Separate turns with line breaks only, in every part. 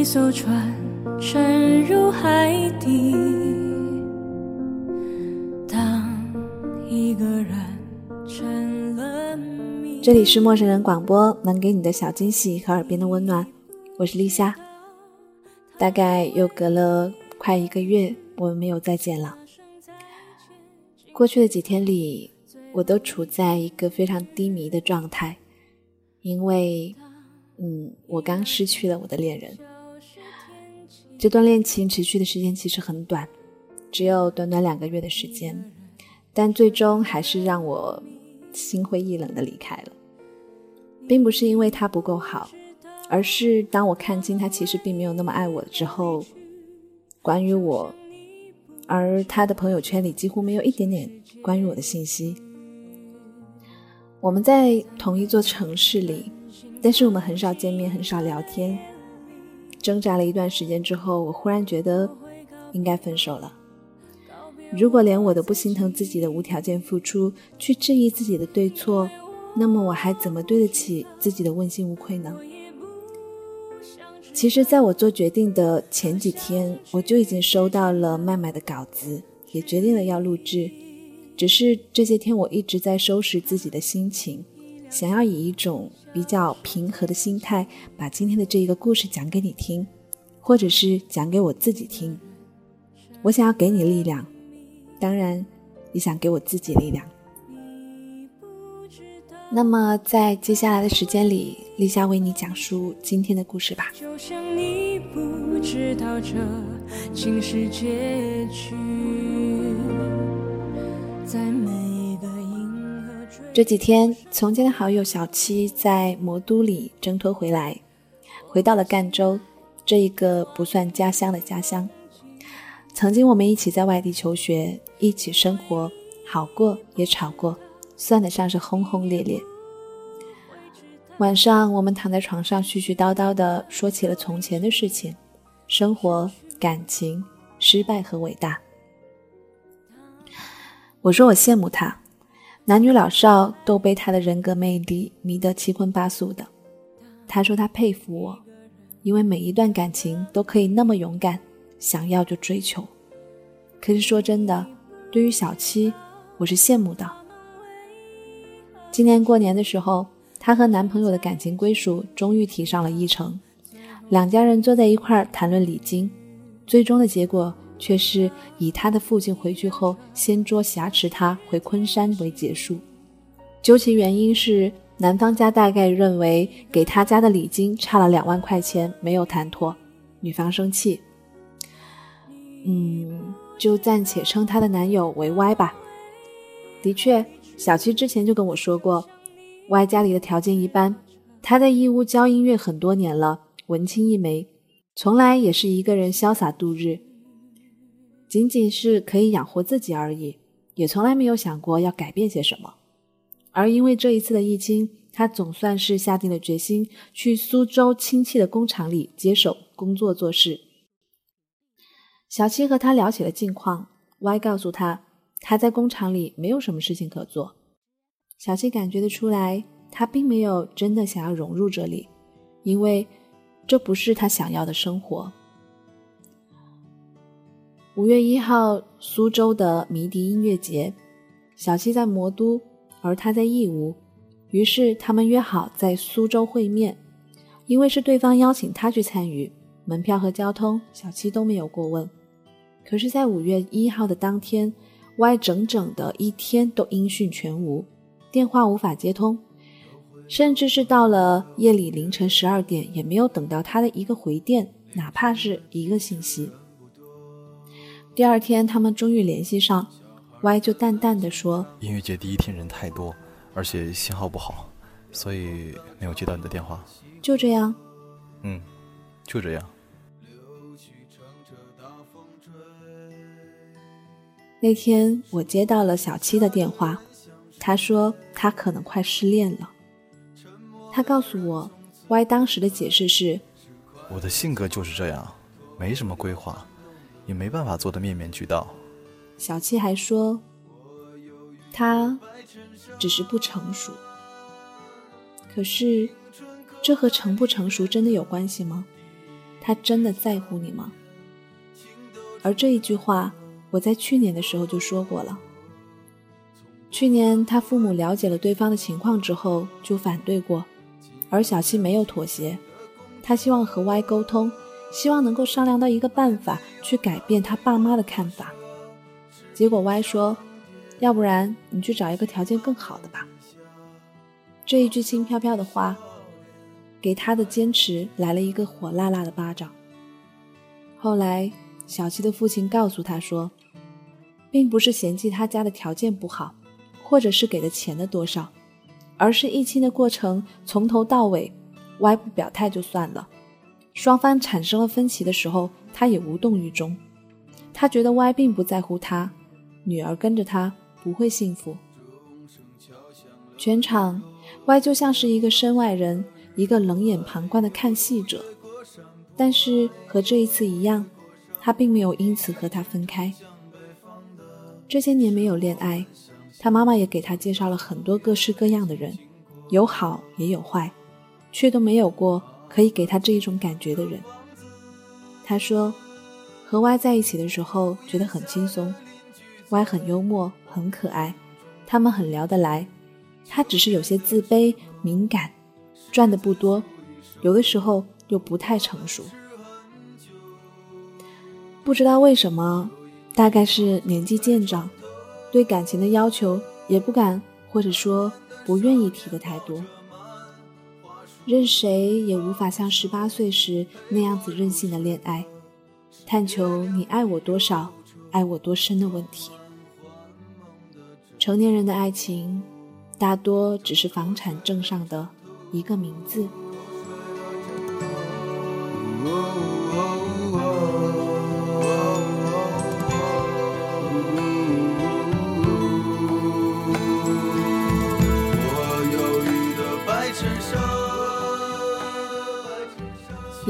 一艘船沉入海底。当一个人成了。
这里是陌生人广播，能给你的小惊喜和耳边的温暖。我是立夏。大概又隔了快一个月，我们没有再见了。过去的几天里，我都处在一个非常低迷的状态，因为，嗯，我刚失去了我的恋人。这段恋情持续的时间其实很短，只有短短两个月的时间，但最终还是让我心灰意冷的离开了，并不是因为他不够好。而是当我看清他其实并没有那么爱我之后，关于我，而他的朋友圈里几乎没有一点点关于我的信息。我们在同一座城市里，但是我们很少见面，很少聊天。挣扎了一段时间之后，我忽然觉得应该分手了。如果连我都不心疼自己的无条件付出，去质疑自己的对错，那么我还怎么对得起自己的问心无愧呢？其实，在我做决定的前几天，我就已经收到了麦麦的稿子，也决定了要录制。只是这些天，我一直在收拾自己的心情，想要以一种比较平和的心态，把今天的这一个故事讲给你听，或者是讲给我自己听。我想要给你力量，当然，也想给我自己力量。那么，在接下来的时间里，立夏为你讲述今天的故事吧。
就像你不知道这竟是结局。
这几天，从前的好友小七在魔都里挣脱回来，回到了赣州这一个不算家乡的家乡。曾经我们一起在外地求学，一起生活，好过也吵过。算得上是轰轰烈烈。晚上，我们躺在床上絮絮叨叨地说起了从前的事情，生活、感情、失败和伟大。我说我羡慕他，男女老少都被他的人格魅力迷得七荤八素的。他说他佩服我，因为每一段感情都可以那么勇敢，想要就追求。可是说真的，对于小七，我是羡慕的。今年过年的时候，她和男朋友的感情归属终于提上了议程，两家人坐在一块儿谈论礼金，最终的结果却是以他的父亲回去后掀桌挟持他回昆山为结束。究其原因是男方家大概认为给他家的礼金差了两万块钱没有谈妥，女方生气，嗯，就暂且称她的男友为 Y 吧。的确。小七之前就跟我说过，Y 家里的条件一般，他在义乌教音乐很多年了，文青一枚，从来也是一个人潇洒度日，仅仅是可以养活自己而已，也从来没有想过要改变些什么。而因为这一次的疫情，他总算是下定了决心，去苏州亲戚的工厂里接手工作做事。小七和他聊起了近况，Y 告诉他。他在工厂里没有什么事情可做，小七感觉得出来，他并没有真的想要融入这里，因为这不是他想要的生活。五月一号，苏州的迷笛音乐节，小七在魔都，而他在义乌，于是他们约好在苏州会面。因为是对方邀请他去参与，门票和交通小七都没有过问。可是，在五月一号的当天。Y 整整的一天都音讯全无，电话无法接通，甚至是到了夜里凌晨十二点，也没有等到他的一个回电，哪怕是一个信息。第二天，他们终于联系上，Y 就淡淡的说：“
音乐节第一天人太多，而且信号不好，所以没有接到你的电话。”
就这样。
嗯，就这样。
那天我接到了小七的电话，他说他可能快失恋了。他告诉我，Y 当时的解释是：
我的性格就是这样，没什么规划，也没办法做的面面俱到。
小七还说，他只是不成熟。可是，这和成不成熟真的有关系吗？他真的在乎你吗？而这一句话，我在去年的时候就说过了。去年他父母了解了对方的情况之后，就反对过，而小七没有妥协，他希望和 Y 沟通，希望能够商量到一个办法去改变他爸妈的看法。结果 Y 说：“要不然你去找一个条件更好的吧。”这一句轻飘飘的话，给他的坚持来了一个火辣辣的巴掌。后来，小七的父亲告诉他说，并不是嫌弃他家的条件不好，或者是给的钱的多少，而是议亲的过程从头到尾，Y 不表态就算了，双方产生了分歧的时候，他也无动于衷。他觉得 Y 并不在乎他，女儿跟着他不会幸福。全场。Y 就像是一个身外人，一个冷眼旁观的看戏者。但是和这一次一样，他并没有因此和他分开。这些年没有恋爱，他妈妈也给他介绍了很多各式各样的人，有好也有坏，却都没有过可以给他这一种感觉的人。他说，和 Y 在一起的时候觉得很轻松，Y 很幽默，很可爱，他们很聊得来。他只是有些自卑、敏感，赚的不多，有的时候又不太成熟。不知道为什么，大概是年纪渐长，对感情的要求也不敢，或者说不愿意提的太多。任谁也无法像十八岁时那样子任性的恋爱，探求你爱我多少、爱我多深的问题。成年人的爱情。大多只是房产证上的一个名字。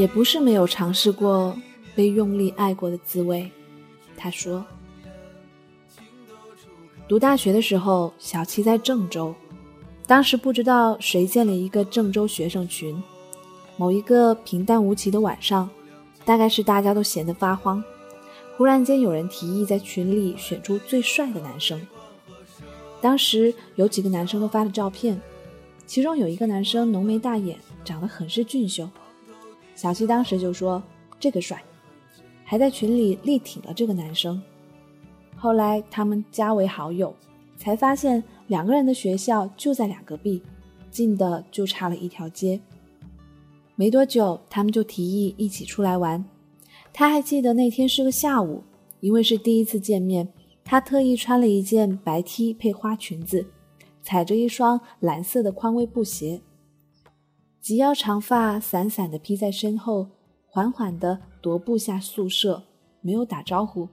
也不是没有尝试过被用力爱过的滋味，他说。读大学的时候，小七在郑州，当时不知道谁建了一个郑州学生群。某一个平淡无奇的晚上，大概是大家都闲得发慌，忽然间有人提议在群里选出最帅的男生。当时有几个男生都发了照片，其中有一个男生浓眉大眼，长得很是俊秀。小七当时就说这个帅，还在群里力挺了这个男生。后来他们加为好友，才发现两个人的学校就在两个壁，近的就差了一条街。没多久，他们就提议一起出来玩。他还记得那天是个下午，因为是第一次见面，他特意穿了一件白 T 配花裙子，踩着一双蓝色的匡威布鞋，及腰长发散散的披在身后，缓缓的踱步下宿舍，没有打招呼。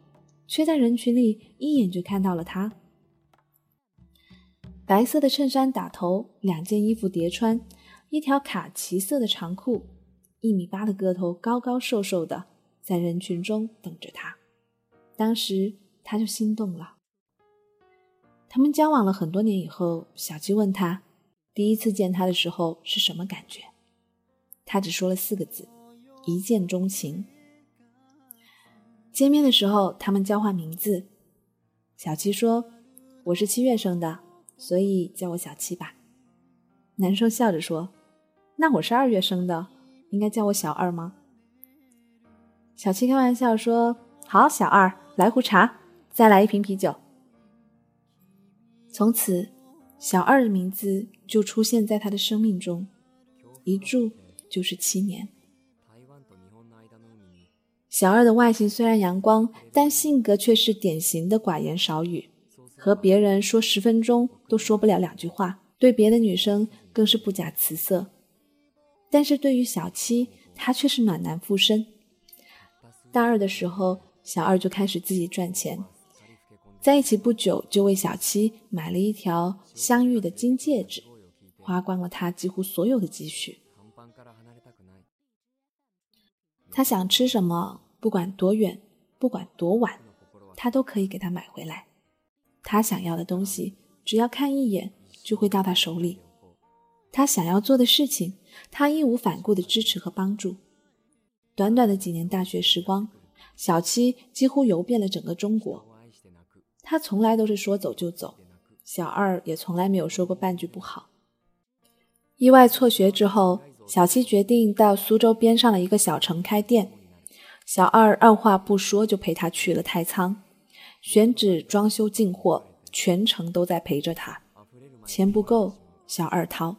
却在人群里一眼就看到了他，白色的衬衫打头，两件衣服叠穿，一条卡其色的长裤，一米八的个头，高高瘦瘦的，在人群中等着他。当时他就心动了。他们交往了很多年以后，小鸡问他，第一次见他的时候是什么感觉？他只说了四个字：一见钟情。见面的时候，他们交换名字。小七说：“我是七月生的，所以叫我小七吧。”男生笑着说：“那我是二月生的，应该叫我小二吗？”小七开玩笑说：“好，小二，来壶茶，再来一瓶啤酒。”从此，小二的名字就出现在他的生命中，一住就是七年。小二的外形虽然阳光，但性格却是典型的寡言少语，和别人说十分钟都说不了两句话，对别的女生更是不假辞色。但是对于小七，他却是暖男附身。大二的时候，小二就开始自己赚钱，在一起不久就为小七买了一条镶玉的金戒指，花光了他几乎所有的积蓄。他想吃什么？不管多远，不管多晚，他都可以给他买回来。他想要的东西，只要看一眼就会到他手里。他想要做的事情，他义无反顾的支持和帮助。短短的几年大学时光，小七几乎游遍了整个中国。他从来都是说走就走，小二也从来没有说过半句不好。意外辍学之后，小七决定到苏州边上的一个小城开店。小二二话不说就陪他去了太仓，选址、装修、进货，全程都在陪着他。钱不够，小二掏；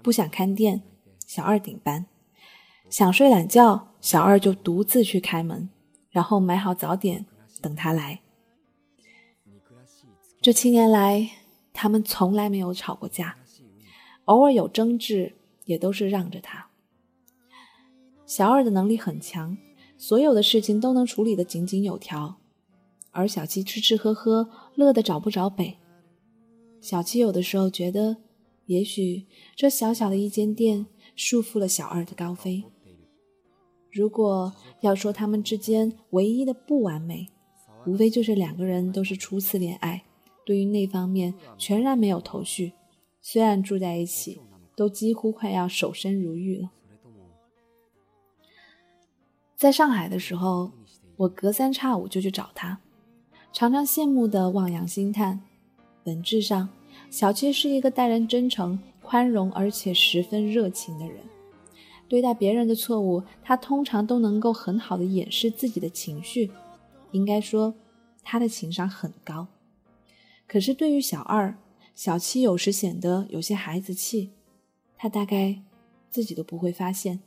不想看店，小二顶班；想睡懒觉，小二就独自去开门，然后买好早点等他来。这七年来，他们从来没有吵过架，偶尔有争执，也都是让着他。小二的能力很强，所有的事情都能处理得井井有条，而小七吃吃喝喝，乐得找不着北。小七有的时候觉得，也许这小小的一间店束缚了小二的高飞。如果要说他们之间唯一的不完美，无非就是两个人都是初次恋爱。对于那方面全然没有头绪，虽然住在一起，都几乎快要守身如玉了。在上海的时候，我隔三差五就去找他，常常羡慕的望洋兴叹。本质上，小七是一个待人真诚、宽容而且十分热情的人。对待别人的错误，他通常都能够很好的掩饰自己的情绪。应该说，他的情商很高。可是对于小二、小七，有时显得有些孩子气，他大概自己都不会发现，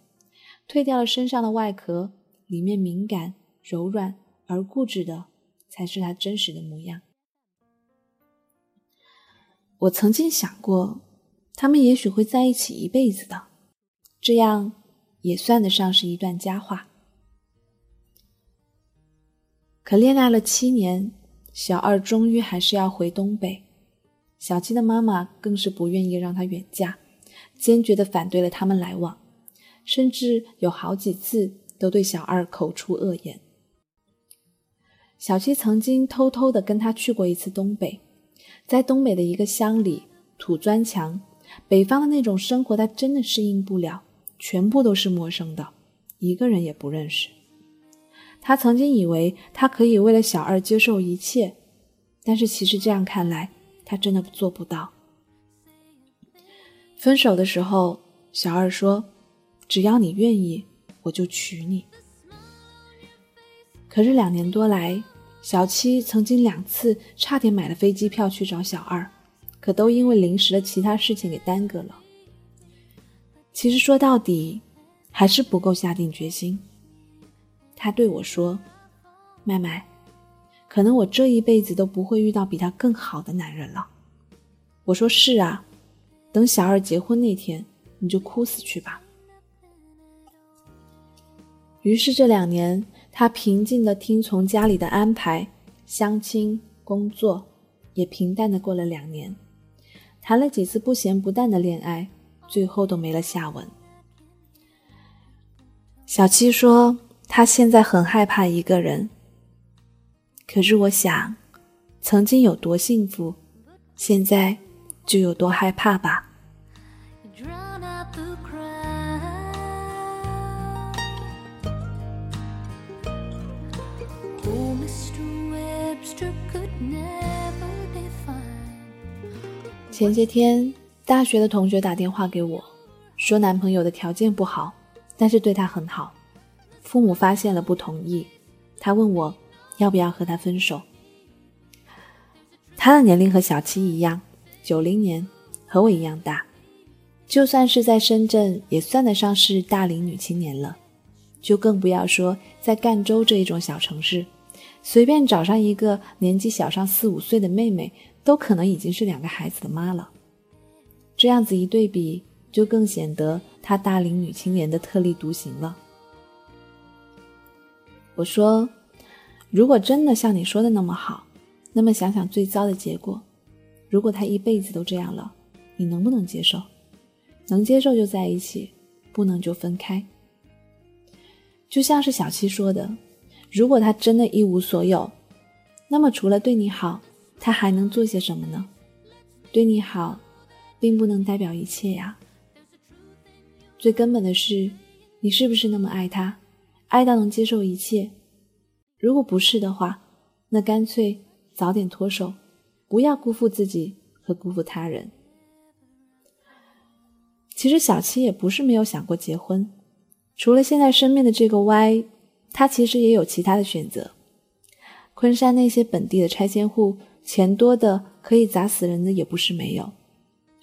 褪掉了身上的外壳，里面敏感、柔软而固执的，才是他真实的模样。我曾经想过，他们也许会在一起一辈子的，这样也算得上是一段佳话。可恋爱了七年。小二终于还是要回东北，小七的妈妈更是不愿意让他远嫁，坚决的反对了他们来往，甚至有好几次都对小二口出恶言。小七曾经偷偷的跟他去过一次东北，在东北的一个乡里，土砖墙，北方的那种生活他真的适应不了，全部都是陌生的，一个人也不认识。他曾经以为他可以为了小二接受一切，但是其实这样看来，他真的做不到。分手的时候，小二说：“只要你愿意，我就娶你。”可是两年多来，小七曾经两次差点买了飞机票去找小二，可都因为临时的其他事情给耽搁了。其实说到底，还是不够下定决心。他对我说：“麦麦，可能我这一辈子都不会遇到比他更好的男人了。”我说：“是啊，等小二结婚那天，你就哭死去吧。”于是这两年，他平静的听从家里的安排，相亲、工作，也平淡的过了两年，谈了几次不咸不淡的恋爱，最后都没了下文。小七说。他现在很害怕一个人，可是我想，曾经有多幸福，现在就有多害怕吧。前些天，大学的同学打电话给我，说男朋友的条件不好，但是对他很好。父母发现了不同意，他问我要不要和他分手。他的年龄和小七一样，九零年，和我一样大，就算是在深圳也算得上是大龄女青年了，就更不要说在赣州这一种小城市，随便找上一个年纪小上四五岁的妹妹，都可能已经是两个孩子的妈了。这样子一对比，就更显得她大龄女青年的特立独行了。我说：“如果真的像你说的那么好，那么想想最糟的结果，如果他一辈子都这样了，你能不能接受？能接受就在一起，不能就分开。就像是小七说的，如果他真的一无所有，那么除了对你好，他还能做些什么呢？对你好，并不能代表一切呀。最根本的是，你是不是那么爱他？”爱到能接受一切。如果不是的话，那干脆早点脱手，不要辜负自己和辜负他人。其实小七也不是没有想过结婚，除了现在身边的这个 Y，他其实也有其他的选择。昆山那些本地的拆迁户，钱多的可以砸死人的也不是没有。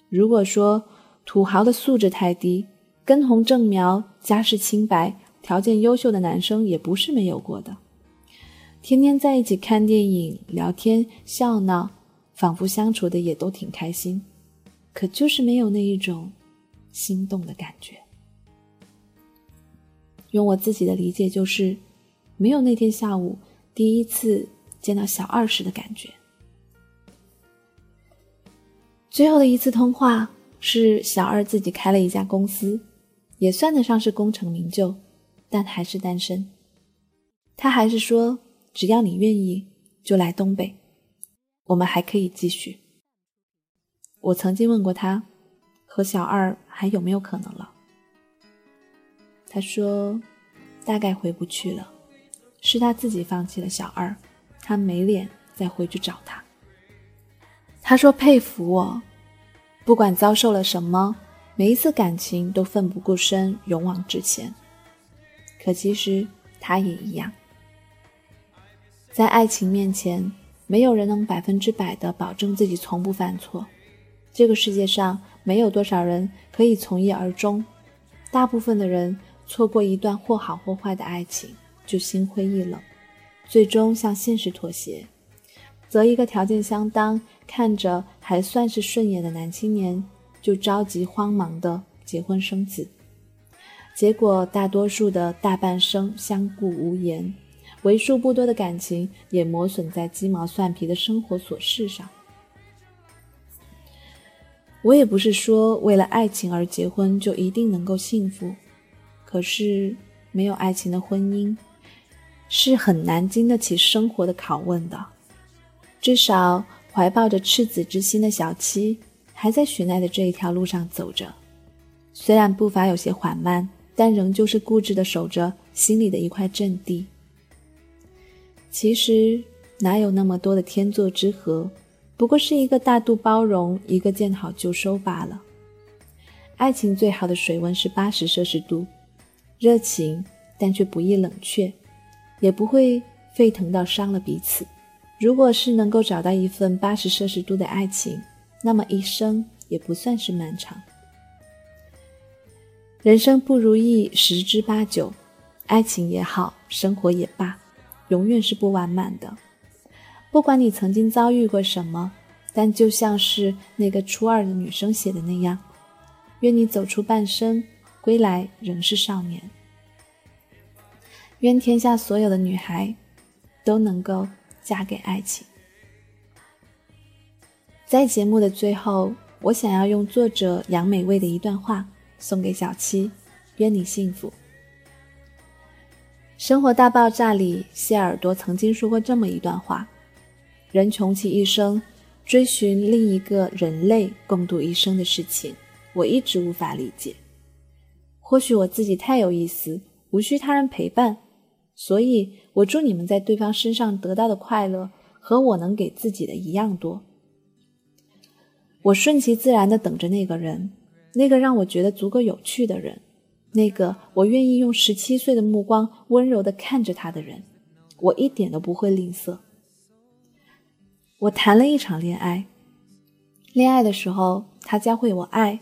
如果说土豪的素质太低，根红正苗、家世清白、条件优秀的男生也不是没有过的。天天在一起看电影、聊天、笑闹，仿佛相处的也都挺开心，可就是没有那一种心动的感觉。用我自己的理解，就是没有那天下午第一次见到小二时的感觉。最后的一次通话是小二自己开了一家公司，也算得上是功成名就，但还是单身。他还是说。只要你愿意，就来东北，我们还可以继续。我曾经问过他，和小二还有没有可能了？他说，大概回不去了，是他自己放弃了小二，他没脸再回去找他。他说佩服我，不管遭受了什么，每一次感情都奋不顾身，勇往直前。可其实他也一样。在爱情面前，没有人能百分之百的保证自己从不犯错。这个世界上没有多少人可以从一而终，大部分的人错过一段或好或坏的爱情，就心灰意冷，最终向现实妥协，择一个条件相当、看着还算是顺眼的男青年，就着急慌忙的结婚生子，结果大多数的大半生相顾无言。为数不多的感情也磨损在鸡毛蒜皮的生活琐事上。我也不是说为了爱情而结婚就一定能够幸福，可是没有爱情的婚姻是很难经得起生活的拷问的。至少怀抱着赤子之心的小七还在许奈的这一条路上走着，虽然步伐有些缓慢，但仍旧是固执的守着心里的一块阵地。其实哪有那么多的天作之合，不过是一个大度包容，一个见好就收罢了。爱情最好的水温是八十摄氏度，热情但却不易冷却，也不会沸腾到伤了彼此。如果是能够找到一份八十摄氏度的爱情，那么一生也不算是漫长。人生不如意十之八九，爱情也好，生活也罢。永远是不完满的，不管你曾经遭遇过什么，但就像是那个初二的女生写的那样，愿你走出半生，归来仍是少年。愿天下所有的女孩都能够嫁给爱情。在节目的最后，我想要用作者杨美味的一段话送给小七，愿你幸福。《生活大爆炸》里，谢耳朵曾经说过这么一段话：人穷其一生，追寻另一个人类共度一生的事情，我一直无法理解。或许我自己太有意思，无需他人陪伴，所以我祝你们在对方身上得到的快乐和我能给自己的一样多。我顺其自然的等着那个人，那个让我觉得足够有趣的人。那个我愿意用十七岁的目光温柔的看着他的人，我一点都不会吝啬。我谈了一场恋爱，恋爱的时候他教会我爱，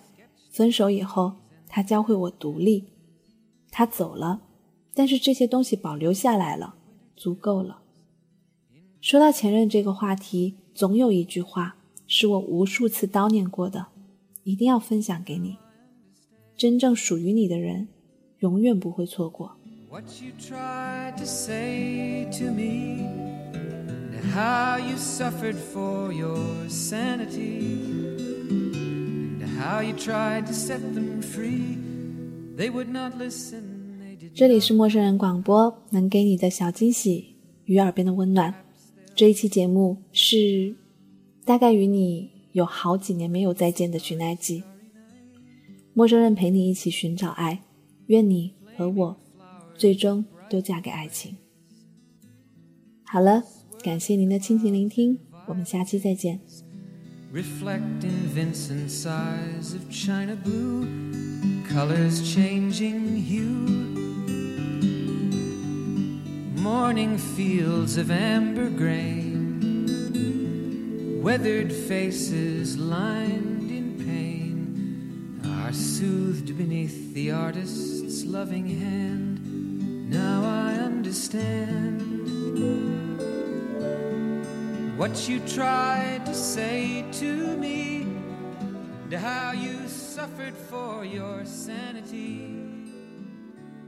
分手以后他教会我独立。他走了，但是这些东西保留下来了，足够了。说到前任这个话题，总有一句话是我无数次叨念过的，一定要分享给你。真正属于你的人，永远不会错过。这里是陌生人广播，能给你的小惊喜与耳边的温暖。这一期节目是大概与你有好几年没有再见的许奈记。陌生人陪你一起寻找爱，愿你和我最终都嫁给爱情。好了，感谢您的倾情聆听，我们下期再见。
reflecting Vincent's eyes of china blue, colors changing hue. Morning fields of amber grain, weathered faces lined in pain, are soothed beneath the artist's loving hand. Now I understand what you tried to say to me, and how you suffered for your sanity,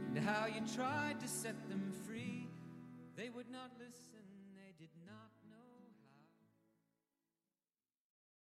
and how you tried to set them free. They would not listen.